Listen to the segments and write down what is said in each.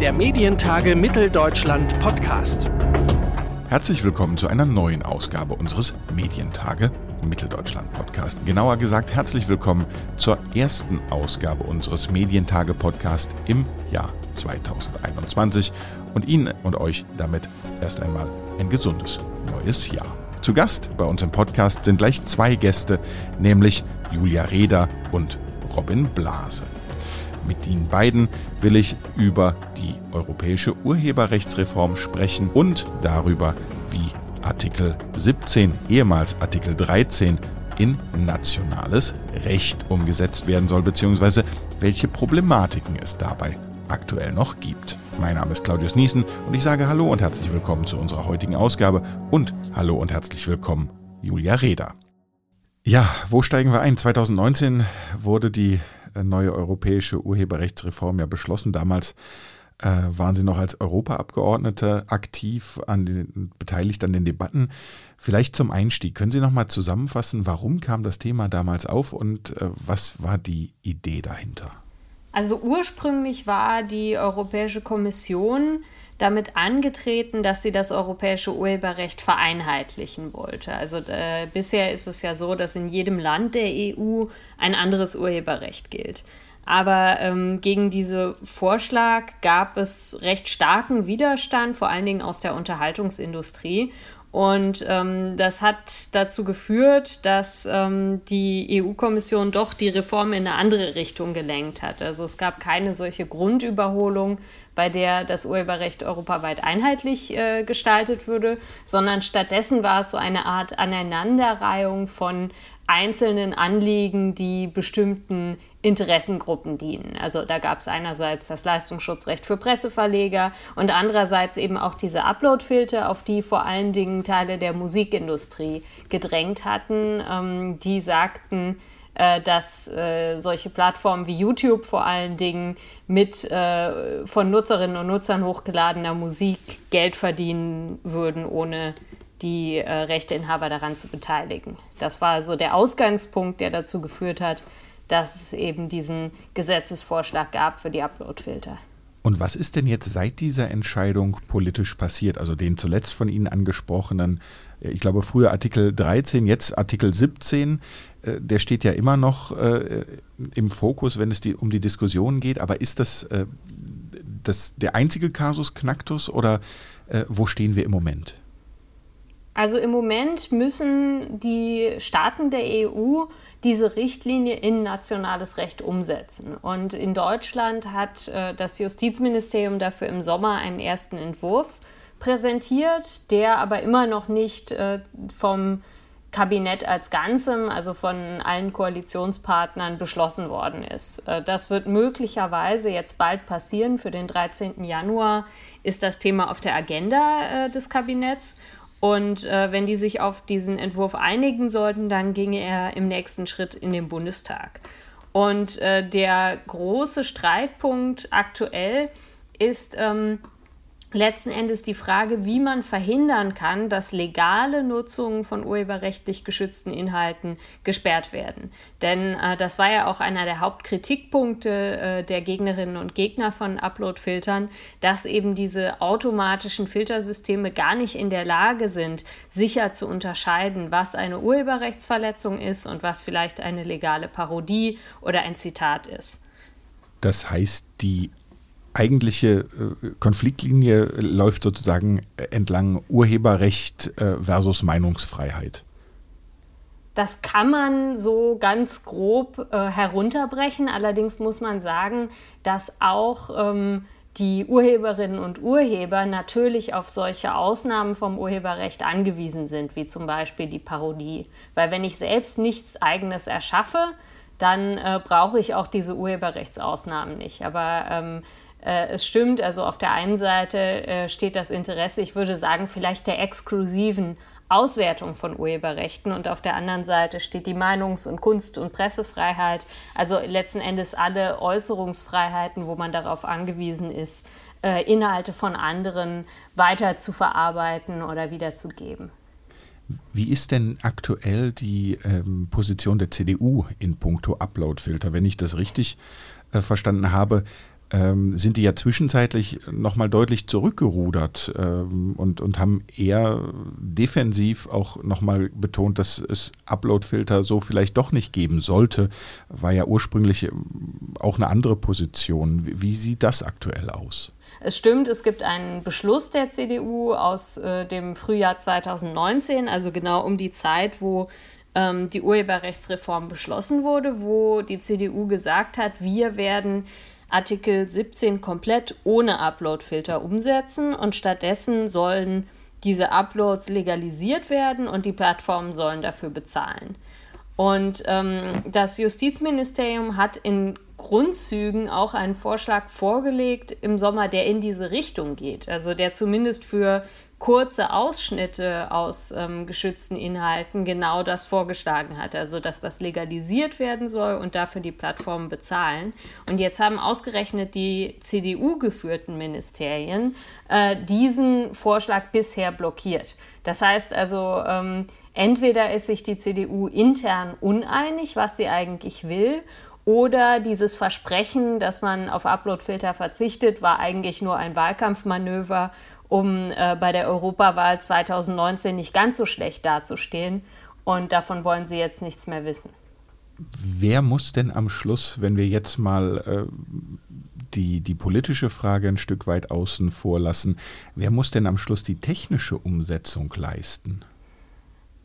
der Medientage Mitteldeutschland Podcast. Herzlich willkommen zu einer neuen Ausgabe unseres Medientage Mitteldeutschland Podcast. Genauer gesagt, herzlich willkommen zur ersten Ausgabe unseres Medientage Podcast im Jahr 2021 und Ihnen und euch damit erst einmal ein gesundes neues Jahr. Zu Gast bei uns im Podcast sind gleich zwei Gäste, nämlich Julia Reda und Robin Blase. Mit Ihnen beiden will ich über die europäische Urheberrechtsreform sprechen und darüber, wie Artikel 17, ehemals Artikel 13, in nationales Recht umgesetzt werden soll, beziehungsweise welche Problematiken es dabei aktuell noch gibt. Mein Name ist Claudius Niesen und ich sage Hallo und herzlich willkommen zu unserer heutigen Ausgabe und Hallo und herzlich willkommen Julia Reda. Ja, wo steigen wir ein? 2019 wurde die neue europäische Urheberrechtsreform ja beschlossen. Damals äh, waren Sie noch als Europaabgeordnete aktiv, an den, beteiligt an den Debatten. Vielleicht zum Einstieg, können Sie noch mal zusammenfassen, warum kam das Thema damals auf und äh, was war die Idee dahinter? Also ursprünglich war die Europäische Kommission damit angetreten, dass sie das europäische Urheberrecht vereinheitlichen wollte. Also äh, bisher ist es ja so, dass in jedem Land der EU ein anderes Urheberrecht gilt. Aber ähm, gegen diesen Vorschlag gab es recht starken Widerstand, vor allen Dingen aus der Unterhaltungsindustrie. Und ähm, das hat dazu geführt, dass ähm, die EU-Kommission doch die Reform in eine andere Richtung gelenkt hat. Also es gab keine solche Grundüberholung, bei der das Urheberrecht europaweit einheitlich äh, gestaltet würde, sondern stattdessen war es so eine Art Aneinanderreihung von einzelnen Anliegen, die bestimmten Interessengruppen dienen. Also da gab es einerseits das Leistungsschutzrecht für Presseverleger und andererseits eben auch diese Uploadfilter, auf die vor allen Dingen Teile der Musikindustrie gedrängt hatten. Ähm, die sagten, äh, dass äh, solche Plattformen wie YouTube vor allen Dingen mit äh, von Nutzerinnen und Nutzern hochgeladener Musik Geld verdienen würden, ohne die äh, Rechteinhaber daran zu beteiligen. Das war so der Ausgangspunkt, der dazu geführt hat, dass es eben diesen Gesetzesvorschlag gab für die Uploadfilter. Und was ist denn jetzt seit dieser Entscheidung politisch passiert? Also den zuletzt von Ihnen angesprochenen, äh, ich glaube früher Artikel 13, jetzt Artikel 17, äh, der steht ja immer noch äh, im Fokus, wenn es um die Diskussion geht. Aber ist das, das der einzige Kasus Knacktus oder wo stehen wir im Moment? Also im Moment müssen die Staaten der EU diese Richtlinie in nationales Recht umsetzen. Und in Deutschland hat äh, das Justizministerium dafür im Sommer einen ersten Entwurf präsentiert, der aber immer noch nicht äh, vom Kabinett als Ganzem, also von allen Koalitionspartnern beschlossen worden ist. Äh, das wird möglicherweise jetzt bald passieren. Für den 13. Januar ist das Thema auf der Agenda äh, des Kabinetts. Und äh, wenn die sich auf diesen Entwurf einigen sollten, dann ginge er im nächsten Schritt in den Bundestag. Und äh, der große Streitpunkt aktuell ist, ähm, letzten Endes die Frage, wie man verhindern kann, dass legale Nutzungen von urheberrechtlich geschützten Inhalten gesperrt werden. Denn äh, das war ja auch einer der Hauptkritikpunkte äh, der Gegnerinnen und Gegner von Upload-Filtern, dass eben diese automatischen Filtersysteme gar nicht in der Lage sind, sicher zu unterscheiden, was eine Urheberrechtsverletzung ist und was vielleicht eine legale Parodie oder ein Zitat ist. Das heißt, die eigentliche äh, Konfliktlinie läuft sozusagen entlang Urheberrecht äh, versus Meinungsfreiheit. Das kann man so ganz grob äh, herunterbrechen. Allerdings muss man sagen, dass auch ähm, die Urheberinnen und Urheber natürlich auf solche Ausnahmen vom Urheberrecht angewiesen sind, wie zum Beispiel die Parodie. Weil wenn ich selbst nichts eigenes erschaffe, dann äh, brauche ich auch diese Urheberrechtsausnahmen nicht. Aber ähm, äh, es stimmt, also auf der einen Seite äh, steht das Interesse, ich würde sagen, vielleicht der exklusiven Auswertung von Urheberrechten und auf der anderen Seite steht die Meinungs- und Kunst- und Pressefreiheit, also letzten Endes alle Äußerungsfreiheiten, wo man darauf angewiesen ist, äh, Inhalte von anderen weiter zu verarbeiten oder wiederzugeben. Wie ist denn aktuell die ähm, Position der CDU in puncto Uploadfilter? Wenn ich das richtig äh, verstanden habe, ähm, sind die ja zwischenzeitlich nochmal deutlich zurückgerudert ähm, und, und haben eher defensiv auch nochmal betont, dass es Upload-Filter so vielleicht doch nicht geben sollte. War ja ursprünglich ähm, auch eine andere Position. Wie, wie sieht das aktuell aus? Es stimmt, es gibt einen Beschluss der CDU aus äh, dem Frühjahr 2019, also genau um die Zeit, wo ähm, die Urheberrechtsreform beschlossen wurde, wo die CDU gesagt hat, wir werden Artikel 17 komplett ohne Uploadfilter umsetzen und stattdessen sollen diese Uploads legalisiert werden und die Plattformen sollen dafür bezahlen. Und ähm, das Justizministerium hat in Grundzügen auch einen Vorschlag vorgelegt im Sommer, der in diese Richtung geht. Also der zumindest für kurze Ausschnitte aus ähm, geschützten Inhalten genau das vorgeschlagen hat, also dass das legalisiert werden soll und dafür die Plattformen bezahlen. Und jetzt haben ausgerechnet die CDU-geführten Ministerien äh, diesen Vorschlag bisher blockiert. Das heißt also, ähm, entweder ist sich die CDU intern uneinig, was sie eigentlich will, oder dieses Versprechen, dass man auf Uploadfilter verzichtet, war eigentlich nur ein Wahlkampfmanöver um äh, bei der Europawahl 2019 nicht ganz so schlecht dazustehen. Und davon wollen sie jetzt nichts mehr wissen. Wer muss denn am Schluss, wenn wir jetzt mal äh, die, die politische Frage ein Stück weit außen vor lassen, wer muss denn am Schluss die technische Umsetzung leisten?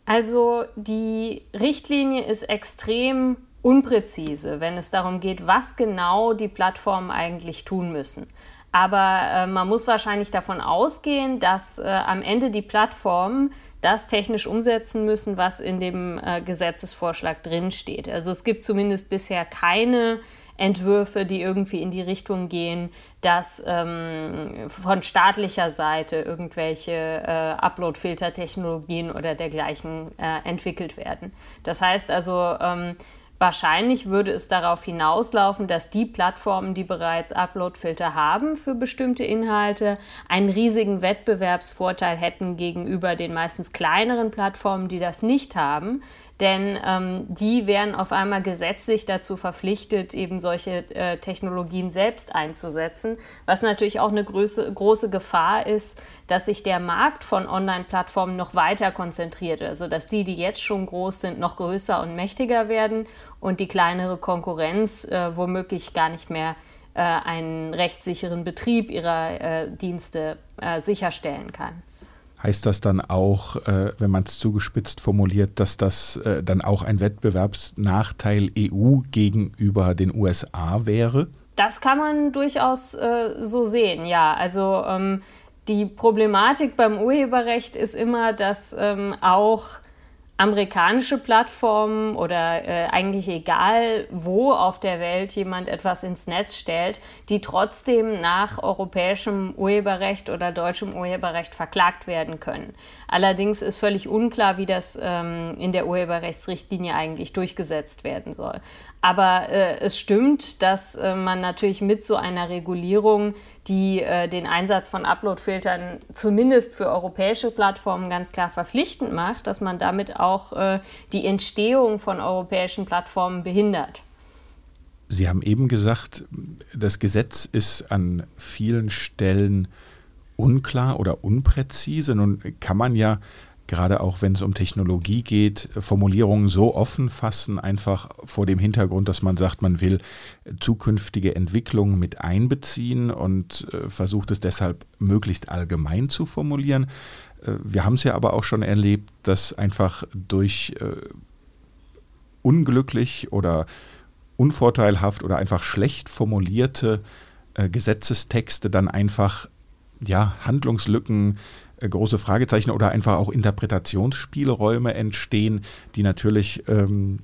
Also die Richtlinie ist extrem unpräzise, wenn es darum geht, was genau die Plattformen eigentlich tun müssen. Aber äh, man muss wahrscheinlich davon ausgehen, dass äh, am Ende die Plattformen das technisch umsetzen müssen, was in dem äh, Gesetzesvorschlag drinsteht. Also es gibt zumindest bisher keine Entwürfe, die irgendwie in die Richtung gehen, dass ähm, von staatlicher Seite irgendwelche äh, Upload-Filter-Technologien oder dergleichen äh, entwickelt werden. Das heißt also, ähm, Wahrscheinlich würde es darauf hinauslaufen, dass die Plattformen, die bereits Uploadfilter haben für bestimmte Inhalte, einen riesigen Wettbewerbsvorteil hätten gegenüber den meistens kleineren Plattformen, die das nicht haben denn ähm, die wären auf einmal gesetzlich dazu verpflichtet, eben solche äh, Technologien selbst einzusetzen, was natürlich auch eine große, große Gefahr ist, dass sich der Markt von Online-Plattformen noch weiter konzentriert, also dass die, die jetzt schon groß sind, noch größer und mächtiger werden und die kleinere Konkurrenz äh, womöglich gar nicht mehr äh, einen rechtssicheren Betrieb ihrer äh, Dienste äh, sicherstellen kann. Heißt das dann auch, äh, wenn man es zugespitzt formuliert, dass das äh, dann auch ein Wettbewerbsnachteil EU gegenüber den USA wäre? Das kann man durchaus äh, so sehen, ja. Also ähm, die Problematik beim Urheberrecht ist immer, dass ähm, auch amerikanische Plattformen oder äh, eigentlich egal, wo auf der Welt jemand etwas ins Netz stellt, die trotzdem nach europäischem Urheberrecht oder deutschem Urheberrecht verklagt werden können. Allerdings ist völlig unklar, wie das ähm, in der Urheberrechtsrichtlinie eigentlich durchgesetzt werden soll. Aber äh, es stimmt, dass äh, man natürlich mit so einer Regulierung, die äh, den Einsatz von Uploadfiltern zumindest für europäische Plattformen ganz klar verpflichtend macht, dass man damit auch äh, die Entstehung von europäischen Plattformen behindert. Sie haben eben gesagt, das Gesetz ist an vielen Stellen unklar oder unpräzise. Nun kann man ja gerade auch wenn es um Technologie geht, Formulierungen so offen fassen, einfach vor dem Hintergrund, dass man sagt, man will zukünftige Entwicklungen mit einbeziehen und äh, versucht es deshalb möglichst allgemein zu formulieren. Äh, wir haben es ja aber auch schon erlebt, dass einfach durch äh, unglücklich oder unvorteilhaft oder einfach schlecht formulierte Gesetzestexte dann einfach ja, Handlungslücken, äh, große Fragezeichen oder einfach auch Interpretationsspielräume entstehen, die natürlich ähm,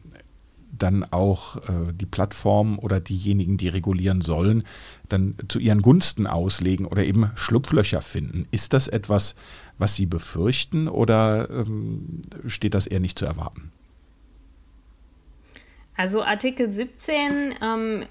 dann auch äh, die Plattform oder diejenigen, die regulieren sollen, dann zu ihren Gunsten auslegen oder eben Schlupflöcher finden. Ist das etwas, was Sie befürchten oder ähm, steht das eher nicht zu erwarten? Also Artikel 17 ähm,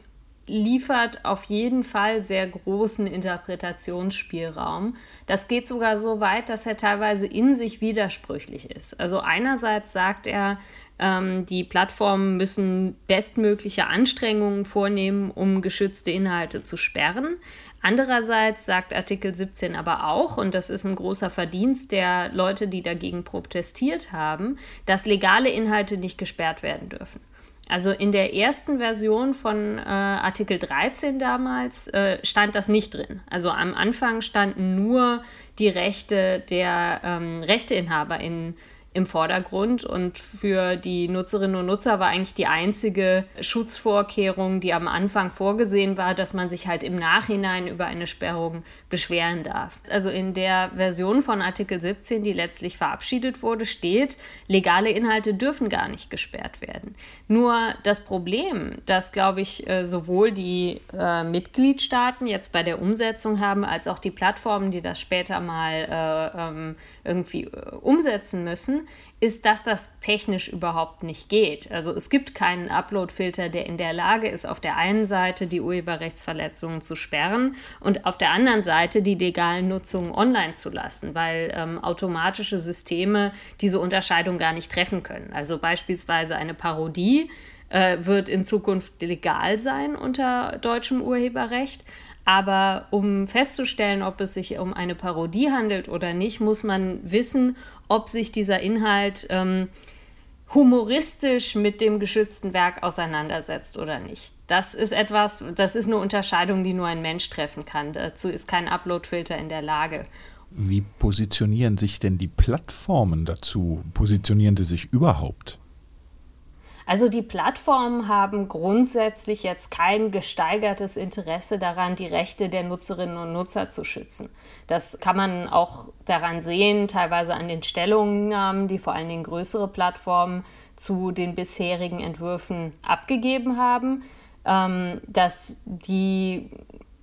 liefert auf jeden Fall sehr großen Interpretationsspielraum. Das geht sogar so weit, dass er teilweise in sich widersprüchlich ist. Also einerseits sagt er, Ähm, die Plattformen müssen bestmögliche Anstrengungen vornehmen, um geschützte Inhalte zu sperren. Andererseits sagt Artikel 17 aber auch, und das ist ein großer Verdienst der Leute, die dagegen protestiert haben, dass legale Inhalte nicht gesperrt werden dürfen. Also in der ersten Version von äh, Artikel 13 damals äh, stand das nicht drin. Also am Anfang standen nur die Rechte der ähm, RechteinhaberInnen im Vordergrund und für die Nutzerinnen und Nutzer war eigentlich die einzige Schutzvorkehrung, die am Anfang vorgesehen war, dass man sich halt im Nachhinein über eine Sperrung beschweren darf. Also in der Version von Artikel 17, die letztlich verabschiedet wurde, steht, legale Inhalte dürfen gar nicht gesperrt werden. Nur das Problem, das glaube ich äh, sowohl die äh, Mitgliedstaaten jetzt bei der Umsetzung haben, als auch die Plattformen, die das später mal äh, ähm, irgendwie äh, umsetzen müssen, ist, dass das technisch überhaupt nicht geht. Also es gibt keinen Upload-Filter, der in der Lage ist, auf der einen Seite die Urheberrechtsverletzungen zu sperren und auf der anderen Seite die legalen Nutzungen online zu lassen, weil ähm, automatische Systeme diese Unterscheidung gar nicht treffen können. Also beispielsweise eine Parodie äh, wird in Zukunft legal sein unter deutschem Urheberrecht. Aber um festzustellen, ob es sich um eine Parodie handelt oder nicht, muss man wissen, ob sich dieser Inhalt ähm, humoristisch mit dem geschützten Werk auseinandersetzt oder nicht. Das ist etwas, das ist eine Unterscheidung, die nur ein Mensch treffen kann. Dazu ist kein Uploadfilter in der Lage. Wie positionieren sich denn die Plattformen dazu? Positionieren sie sich überhaupt? Also die Plattformen haben grundsätzlich jetzt kein gesteigertes Interesse daran, die Rechte der Nutzerinnen und Nutzer zu schützen. Das kann man auch daran sehen, teilweise an den Stellungnahmen, die vor allen Dingen größere Plattformen zu den bisherigen Entwürfen abgegeben haben, ähm, dass die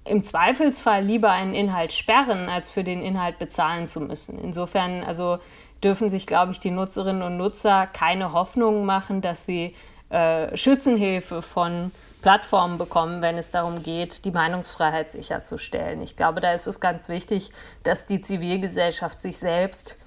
im Zweifelsfall lieber einen Inhalt sperren, als für den Inhalt bezahlen zu müssen. Insofern, also dürfen sich, glaube ich, die Nutzerinnen und Nutzer keine Hoffnung machen, dass sie äh, Schützenhilfe von Plattformen bekommen, wenn es darum geht, die Meinungsfreiheit sicherzustellen. Ich glaube, da ist es ganz wichtig, dass die Zivilgesellschaft sich selbst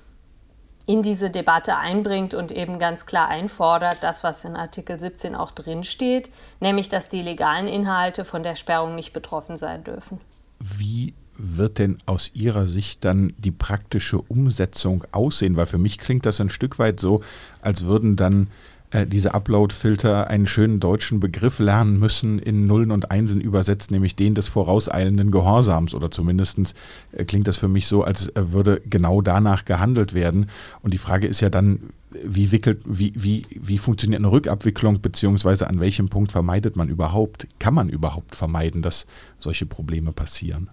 in diese Debatte einbringt und eben ganz klar einfordert, das, was in Artikel 17 auch drinsteht, nämlich, dass die legalen Inhalte von der Sperrung nicht betroffen sein dürfen. Wie wird denn aus Ihrer Sicht dann die praktische Umsetzung aussehen? Weil für mich klingt das ein Stück weit so, als würden dann äh, diese Upload-Filter einen schönen deutschen Begriff lernen müssen, in Nullen und Einsen übersetzt, nämlich den des vorauseilenden Gehorsams. Oder zumindest äh, klingt das für mich so, als äh, würde genau danach gehandelt werden. Und die Frage ist ja dann, wie, wickelt, wie, wie, wie funktioniert eine Rückabwicklung, beziehungsweise an welchem Punkt vermeidet man überhaupt, kann man überhaupt vermeiden, dass solche Probleme passieren?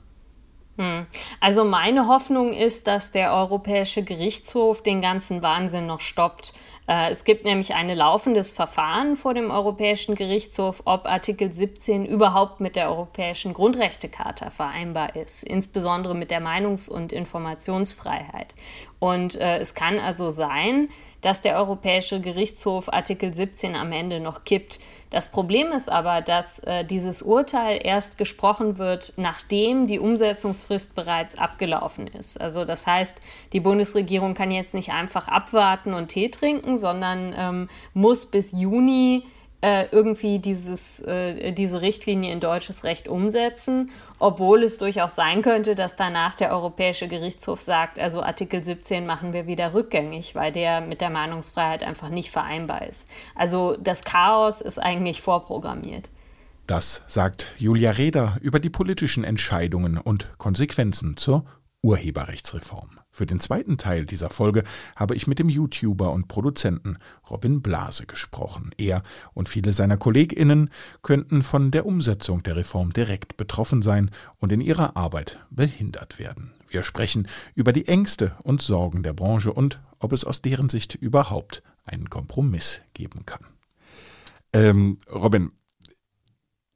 Hm. Also meine Hoffnung ist, dass der Europäische Gerichtshof den ganzen Wahnsinn noch stoppt. Äh, es gibt nämlich ein laufendes Verfahren vor dem Europäischen Gerichtshof, ob Artikel 17 überhaupt mit der Europäischen Grundrechtecharta vereinbar ist, insbesondere mit der Meinungs- und Informationsfreiheit. Und äh, es kann also sein, dass der Europäische Gerichtshof Artikel 17 am Ende noch kippt. Das Problem ist aber, dass äh, dieses Urteil erst gesprochen wird, nachdem die Umsetzungsfrist bereits abgelaufen ist. Also das heißt, die Bundesregierung kann jetzt nicht einfach abwarten und Tee trinken, sondern ähm, muss bis Juni äh, irgendwie dieses, äh, diese Richtlinie in deutsches Recht umsetzen, obwohl es durchaus sein könnte, dass danach der Europäische Gerichtshof sagt, also Artikel 17 machen wir wieder rückgängig, weil der mit der Meinungsfreiheit einfach nicht vereinbar ist. Also das Chaos ist eigentlich vorprogrammiert. Das sagt Julia Reda über die politischen Entscheidungen und Konsequenzen zur Urheberrechtsreform. Für den zweiten Teil dieser Folge habe ich mit dem YouTuber und Produzenten Robin Blase gesprochen. Er und viele seiner Kolleginnen könnten von der Umsetzung der Reform direkt betroffen sein und in ihrer Arbeit behindert werden. Wir sprechen über die Ängste und Sorgen der Branche und ob es aus deren Sicht überhaupt einen Kompromiss geben kann. Ähm, Robin,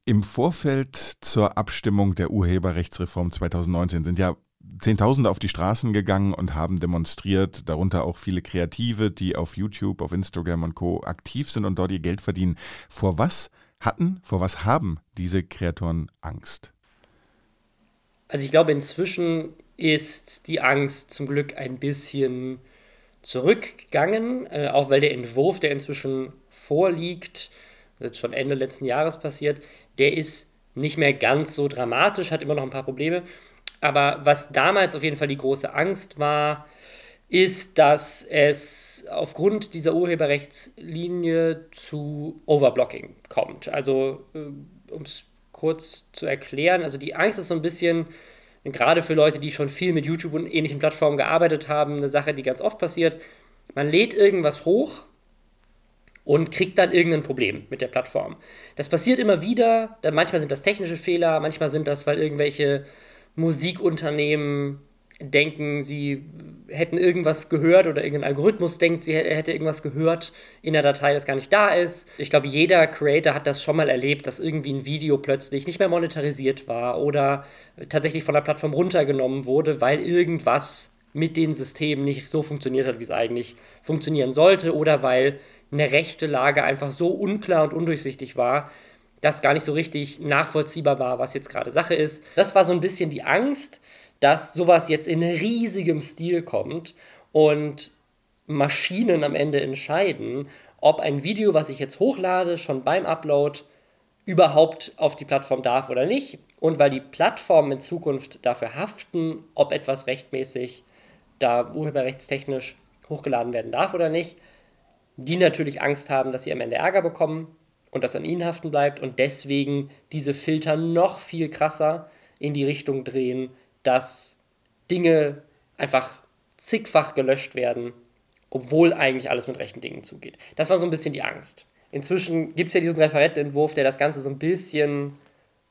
im Vorfeld zur Abstimmung der Urheberrechtsreform 2019 sind ja Zehntausende auf die Straßen gegangen und haben demonstriert, darunter auch viele Kreative, die auf YouTube, auf Instagram und Co. aktiv sind und dort ihr Geld verdienen. Vor was hatten, vor was haben diese Kreatoren Angst? Also ich glaube, inzwischen ist die Angst zum Glück ein bisschen zurückgegangen, äh, auch weil der Entwurf, der inzwischen vorliegt, jetzt schon Ende letzten Jahres passiert, der ist nicht mehr ganz so dramatisch, hat immer noch ein paar Probleme. Aber was damals auf jeden Fall die große Angst war, ist, dass es aufgrund dieser Urheberrechtslinie zu Overblocking kommt. Also, äh, um es kurz zu erklären, also die Angst ist so ein bisschen, gerade für Leute, die schon viel mit YouTube und ähnlichen Plattformen gearbeitet haben, eine Sache, die ganz oft passiert. Man lädt irgendwas hoch und kriegt dann irgendein Problem mit der Plattform. Das passiert immer wieder. Manchmal sind das technische Fehler, manchmal sind das, weil irgendwelche Musikunternehmen denken, sie hätten irgendwas gehört oder irgendein Algorithmus denkt, sie hätte irgendwas gehört in der Datei, das gar nicht da ist. Ich glaube, jeder Creator hat das schon mal erlebt, dass irgendwie ein Video plötzlich nicht mehr monetarisiert war oder tatsächlich von der Plattform runtergenommen wurde, weil irgendwas mit den Systemen nicht so funktioniert hat, wie es eigentlich funktionieren sollte oder weil eine rechte Lage einfach so unklar und undurchsichtig war, dass gar nicht so richtig nachvollziehbar war, was jetzt gerade Sache ist. Das war so ein bisschen die Angst, dass sowas jetzt in riesigem Stil kommt und Maschinen am Ende entscheiden, ob ein Video, was ich jetzt hochlade, schon beim Upload überhaupt auf die Plattform darf oder nicht. Und weil die Plattformen in Zukunft dafür haften, ob etwas rechtmäßig da urheberrechtstechnisch hochgeladen werden darf oder nicht, die natürlich Angst haben, dass sie am Ende Ärger bekommen und das an ihnen haften bleibt und deswegen diese Filter noch viel krasser in die Richtung drehen, dass Dinge einfach zigfach gelöscht werden, obwohl eigentlich alles mit rechten Dingen zugeht. Das war so ein bisschen die Angst. Inzwischen gibt es ja diesen Referentenentwurf, der das Ganze so ein bisschen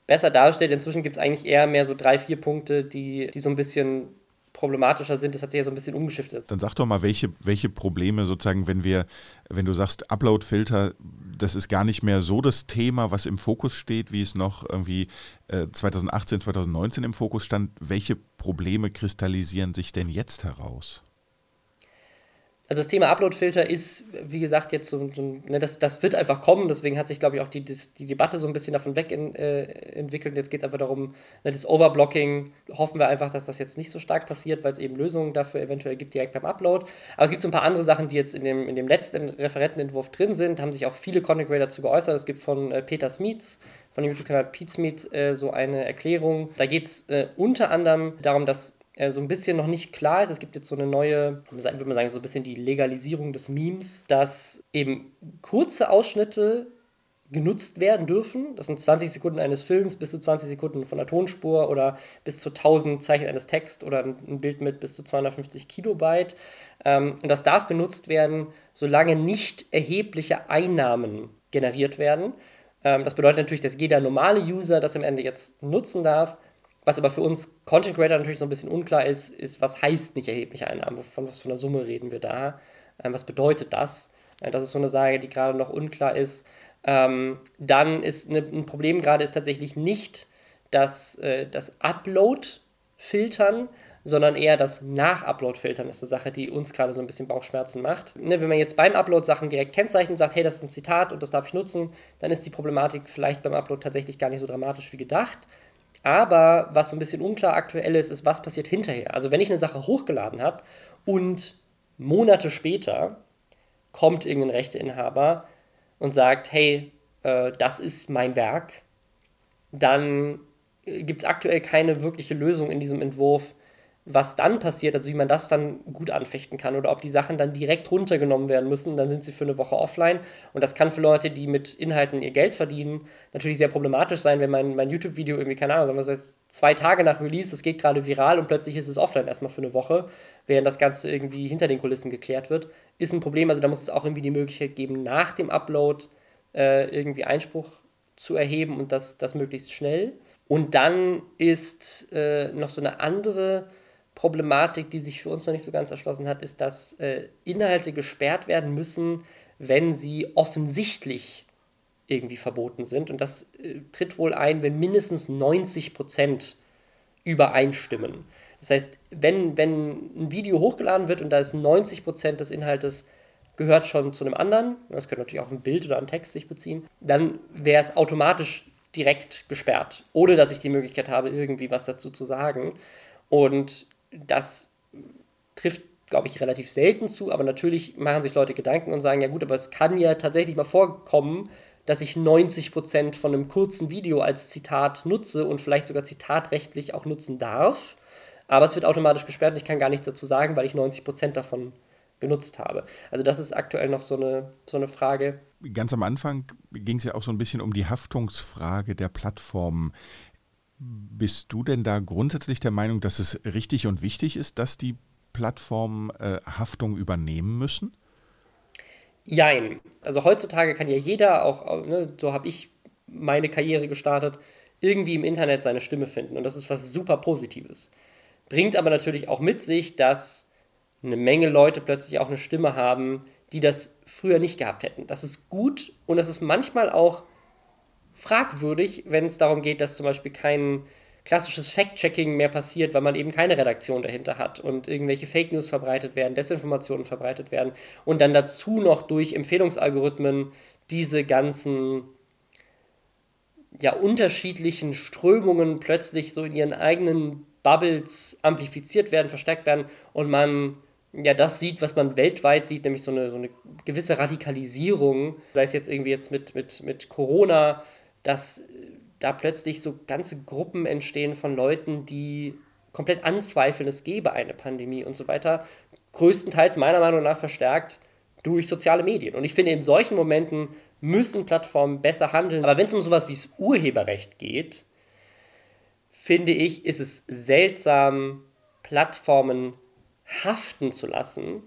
besser darstellt. Inzwischen gibt es eigentlich eher mehr so drei, vier Punkte, die, die so ein bisschen problematischer sind. Das hat sich ja so ein bisschen umgeschiftet. Dann sag doch mal, welche, welche Probleme sozusagen, wenn wir, wenn du sagst, Upload-Filter, das ist gar nicht mehr so das Thema, was im Fokus steht, wie es noch irgendwie äh, 2018, 2019 im Fokus stand. Welche Probleme kristallisieren sich denn jetzt heraus? Also das Thema Upload-Filter ist, wie gesagt, jetzt so, so ne, das, das wird einfach kommen, deswegen hat sich, glaube ich, auch die, die Debatte so ein bisschen davon weg in, äh, entwickelt. Jetzt geht es einfach darum, ne, das Overblocking, hoffen wir einfach, dass das jetzt nicht so stark passiert, weil es eben Lösungen dafür eventuell gibt, direkt beim Upload. Aber es gibt so ein paar andere Sachen, die jetzt in dem, in dem letzten Referentenentwurf drin sind, haben sich auch viele Content Creator dazu geäußert. Es gibt von äh, Peter Smeets, von dem YouTube-Kanal Pete Smith, äh, so eine Erklärung. Da geht es äh, unter anderem darum, dass so ein bisschen noch nicht klar ist. Es gibt jetzt so eine neue, würde man sagen, so ein bisschen die Legalisierung des Memes, dass eben kurze Ausschnitte genutzt werden dürfen. Das sind 20 Sekunden eines Films, bis zu 20 Sekunden von der Tonspur oder bis zu 1000 Zeichen eines Texts oder ein Bild mit bis zu 250 Kilobyte. Ähm, und das darf genutzt werden, solange nicht erhebliche Einnahmen generiert werden. Ähm, das bedeutet natürlich, dass jeder normale User das am Ende jetzt nutzen darf. Was aber für uns Content Creator natürlich so ein bisschen unklar ist, ist, was heißt nicht erhebliche Einnahmen? Von was für einer Summe reden wir da? Ähm, was bedeutet das? Äh, das ist so eine Sache, die gerade noch unklar ist. Ähm, dann ist eine, ein Problem gerade ist tatsächlich nicht das, äh, das Upload-Filtern, sondern eher das Nach-Upload-Filtern ist eine Sache, die uns gerade so ein bisschen Bauchschmerzen macht. Ne, wenn man jetzt beim Upload Sachen direkt kennzeichnet, sagt, hey, das ist ein Zitat und das darf ich nutzen, dann ist die Problematik vielleicht beim Upload tatsächlich gar nicht so dramatisch wie gedacht. Aber was so ein bisschen unklar aktuell ist, ist, was passiert hinterher. Also wenn ich eine Sache hochgeladen habe und Monate später kommt irgendein Rechteinhaber und sagt, hey, äh, das ist mein Werk, dann äh, gibt es aktuell keine wirkliche Lösung in diesem Entwurf, was dann passiert, also wie man das dann gut anfechten kann oder ob die Sachen dann direkt runtergenommen werden müssen, dann sind sie für eine Woche offline. Und das kann für Leute, die mit Inhalten ihr Geld verdienen, natürlich sehr problematisch sein, wenn mein, mein YouTube-Video irgendwie, keine Ahnung, sagen wir das zwei Tage nach Release, es geht gerade viral und plötzlich ist es offline erstmal für eine Woche, während das Ganze irgendwie hinter den Kulissen geklärt wird, ist ein Problem. Also da muss es auch irgendwie die Möglichkeit geben, nach dem Upload äh, irgendwie Einspruch zu erheben und das, das möglichst schnell. Und dann ist äh, noch so eine andere Problematik, die sich für uns noch nicht so ganz erschlossen hat, ist, dass äh, Inhalte gesperrt werden müssen, wenn sie offensichtlich irgendwie verboten sind. Und das äh, tritt wohl ein, wenn mindestens 90 Prozent übereinstimmen. Das heißt, wenn, wenn ein Video hochgeladen wird und da ist 90 Prozent des Inhaltes gehört schon zu einem anderen, das könnte natürlich auch ein Bild oder ein Text sich beziehen, dann wäre es automatisch direkt gesperrt, ohne dass ich die Möglichkeit habe, irgendwie was dazu zu sagen. Und das trifft glaube ich, relativ selten zu, aber natürlich machen sich Leute Gedanken und sagen, ja gut, aber es kann ja tatsächlich mal vorkommen, dass ich 90% von einem kurzen Video als Zitat nutze und vielleicht sogar zitatrechtlich auch nutzen darf. Aber es wird automatisch gesperrt und ich kann gar nichts dazu sagen, weil ich 90% davon genutzt habe. Also das ist aktuell noch so eine, so eine Frage. Ganz am Anfang ging es ja auch so ein bisschen um die Haftungsfrage der Plattformen. Bist du denn da grundsätzlich der Meinung, dass es richtig und wichtig ist, dass die Plattformen äh, Haftung übernehmen müssen? Jein. Also heutzutage kann ja jeder, auch ne, so habe ich meine Karriere gestartet, irgendwie im Internet seine Stimme finden. Und das ist was super Positives. Bringt aber natürlich auch mit sich, dass eine Menge Leute plötzlich auch eine Stimme haben, die das früher nicht gehabt hätten. Das ist gut und das ist manchmal auch fragwürdig, wenn es darum geht, dass zum Beispiel kein klassisches Fact-Checking mehr passiert, weil man eben keine Redaktion dahinter hat und irgendwelche Fake News verbreitet werden, Desinformationen verbreitet werden und dann dazu noch durch Empfehlungsalgorithmen diese ganzen ja, unterschiedlichen Strömungen plötzlich so in ihren eigenen Bubbles amplifiziert werden, verstärkt werden und man ja das sieht, was man weltweit sieht, nämlich so eine, so eine gewisse Radikalisierung, sei es jetzt irgendwie jetzt mit, mit, mit Corona, dass da plötzlich so ganze Gruppen entstehen von Leuten, die komplett anzweifeln, es gebe eine Pandemie und so weiter, größtenteils meiner Meinung nach verstärkt durch soziale Medien. Und ich finde, in solchen Momenten müssen Plattformen besser handeln. Aber wenn es um sowas wie das Urheberrecht geht, finde ich, ist es seltsam, Plattformen haften zu lassen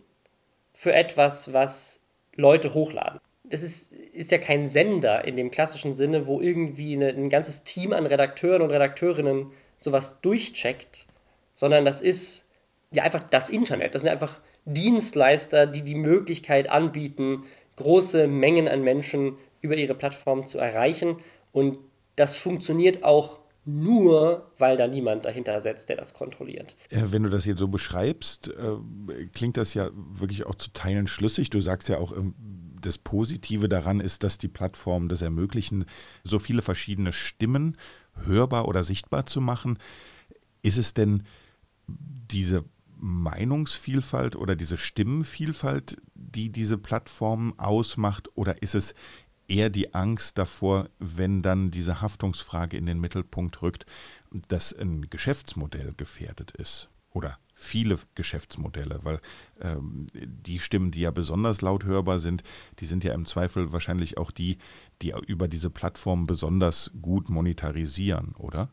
für etwas, was Leute hochladen. Das ist, ist ja kein Sender in dem klassischen Sinne, wo irgendwie eine, ein ganzes Team an Redakteuren und Redakteurinnen sowas durchcheckt, sondern das ist ja einfach das Internet. Das sind einfach Dienstleister, die die Möglichkeit anbieten, große Mengen an Menschen über ihre Plattform zu erreichen. Und das funktioniert auch nur, weil da niemand dahinter setzt, der das kontrolliert. Wenn du das jetzt so beschreibst, äh, klingt das ja wirklich auch zu Teilen schlüssig. Du sagst ja auch, ähm, das Positive daran ist, dass die Plattformen das ermöglichen, so viele verschiedene Stimmen hörbar oder sichtbar zu machen. Ist es denn diese Meinungsvielfalt oder diese Stimmenvielfalt, die diese Plattformen ausmacht, oder ist es eher die Angst davor, wenn dann diese Haftungsfrage in den Mittelpunkt rückt, dass ein Geschäftsmodell gefährdet ist oder viele Geschäftsmodelle, weil ähm, die Stimmen, die ja besonders laut hörbar sind, die sind ja im Zweifel wahrscheinlich auch die, die über diese Plattform besonders gut monetarisieren, oder?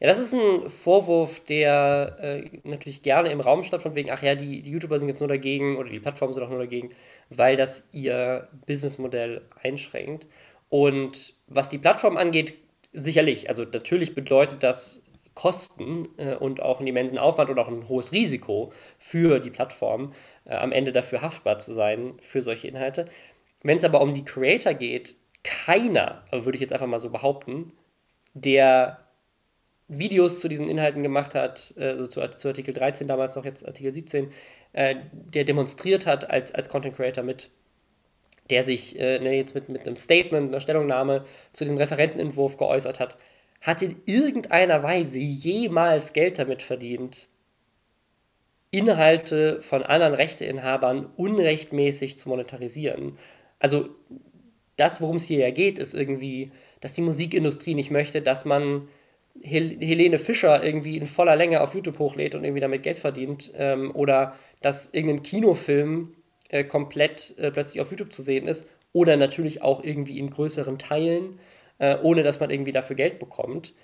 Ja, das ist ein Vorwurf, der äh, natürlich gerne im Raum statt, von wegen, ach ja, die, die YouTuber sind jetzt nur dagegen oder die Plattformen sind auch nur dagegen weil das ihr Businessmodell einschränkt. Und was die Plattform angeht, sicherlich. Also natürlich bedeutet das Kosten äh, und auch einen immensen Aufwand und auch ein hohes Risiko für die Plattform, äh, am Ende dafür haftbar zu sein für solche Inhalte. Wenn es aber um die Creator geht, keiner, würde ich jetzt einfach mal so behaupten, der Videos zu diesen Inhalten gemacht hat, also zu, zu Artikel 13 damals noch, jetzt Artikel 17, äh, der demonstriert hat als, als Content Creator mit, der sich äh, ne, jetzt mit, mit einem Statement, einer Stellungnahme zu dem Referentenentwurf geäußert hat, hat in irgendeiner Weise jemals Geld damit verdient, Inhalte von anderen Rechteinhabern unrechtmäßig zu monetarisieren. Also das, worum es hier ja geht, ist irgendwie, dass die Musikindustrie nicht möchte, dass man Hel Helene Fischer irgendwie in voller Länge auf YouTube hochlädt und irgendwie damit Geld verdient ähm, oder dass irgendein Kinofilm äh, komplett äh, plötzlich auf YouTube zu sehen ist oder natürlich auch irgendwie in größeren Teilen, äh, ohne dass man irgendwie dafür Geld bekommt.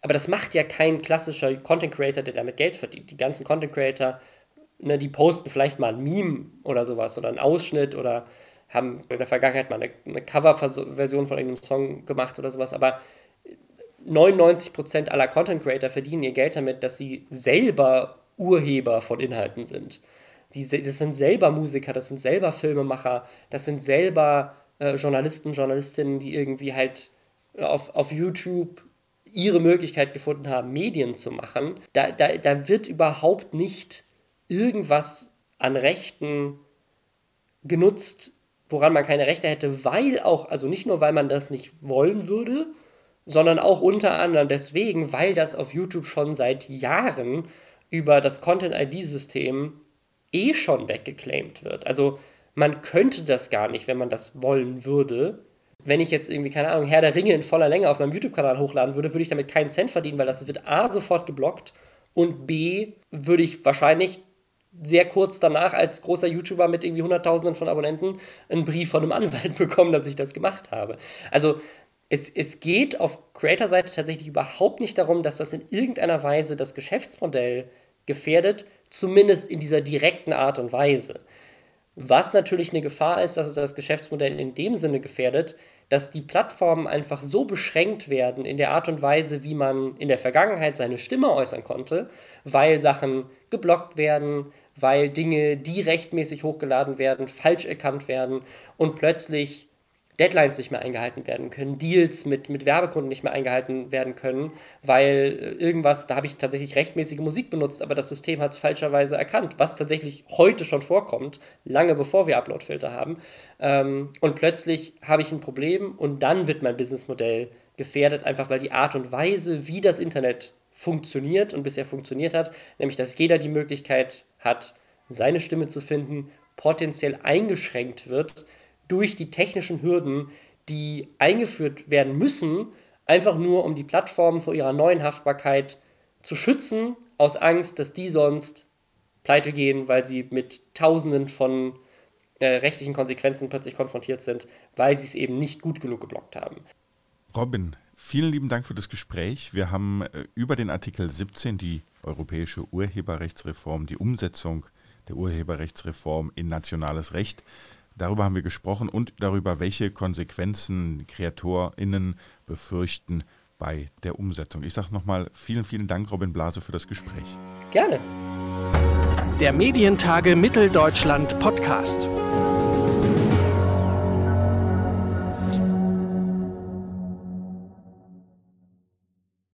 Aber das macht ja kein klassischer Content Creator, der damit Geld verdient. Die ganzen Content Creator, ne, die posten vielleicht mal ein Meme oder sowas oder einen Ausschnitt oder haben in der Vergangenheit mal eine, eine Coverversion von irgendeinem Song gemacht oder sowas, aber 99% aller Content Creator verdienen ihr Geld damit, dass sie selber Urheber von Inhalten sind. Die, das sind selber Musiker, das sind selber Filmemacher, das sind selber äh, Journalisten, Journalistinnen, die irgendwie halt auf, auf YouTube ihre Möglichkeit gefunden haben, Medien zu machen. Da, da, da wird überhaupt nicht irgendwas an Rechten genutzt, woran man keine Rechte hätte, weil auch, also nicht nur, weil man das nicht wollen würde, sondern auch unter anderem deswegen, weil das auf YouTube schon seit Jahren über das Content-ID-System eh schon weggeclaimed wird. Also man könnte das gar nicht, wenn man das wollen würde. Wenn ich jetzt irgendwie, keine Ahnung, Herr der Ringe in voller Länge auf meinem YouTube-Kanal hochladen würde, würde ich damit keinen Cent verdienen, weil das wird A sofort geblockt und B würde ich wahrscheinlich sehr kurz danach als großer YouTuber mit irgendwie Hunderttausenden von Abonnenten einen Brief von einem Anwalt bekommen, dass ich das gemacht habe. Also es, es geht auf Creator-Seite tatsächlich überhaupt nicht darum, dass das in irgendeiner Weise das Geschäftsmodell gefährdet, zumindest in dieser direkten Art und Weise. Was natürlich eine Gefahr ist, dass es das Geschäftsmodell in dem Sinne gefährdet, dass die Plattformen einfach so beschränkt werden in der Art und Weise, wie man in der Vergangenheit seine Stimme äußern konnte, weil Sachen geblockt werden, weil Dinge, die rechtmäßig hochgeladen werden, falsch erkannt werden und plötzlich Deadlines nicht mehr eingehalten werden können, Deals mit, mit Werbekunden nicht mehr eingehalten werden können, weil äh, irgendwas, da habe ich tatsächlich rechtmäßige Musik benutzt, aber das System hat es falscherweise erkannt, was tatsächlich heute schon vorkommt, lange bevor wir Uploadfilter haben. Ähm, und plötzlich habe ich ein Problem und dann wird mein Businessmodell gefährdet, einfach weil die Art und Weise, wie das Internet funktioniert und bisher funktioniert hat, nämlich dass jeder die Möglichkeit hat, seine Stimme zu finden, potenziell eingeschränkt wird durch die technischen Hürden, die eingeführt werden müssen, einfach nur um die Plattformen vor ihrer neuen Haftbarkeit zu schützen, aus Angst, dass die sonst pleite gehen, weil sie mit Tausenden von äh, rechtlichen Konsequenzen plötzlich konfrontiert sind, weil sie es eben nicht gut genug geblockt haben. Robin, vielen lieben Dank für das Gespräch. Wir haben äh, über den Artikel 17, die europäische Urheberrechtsreform, die Umsetzung der Urheberrechtsreform in nationales Recht, Darüber haben wir gesprochen und darüber, welche Konsequenzen KreatorInnen befürchten bei der Umsetzung. Ich sage nochmal vielen, vielen Dank, Robin Blase, für das Gespräch. Gerne. Der Medientage Mitteldeutschland Podcast.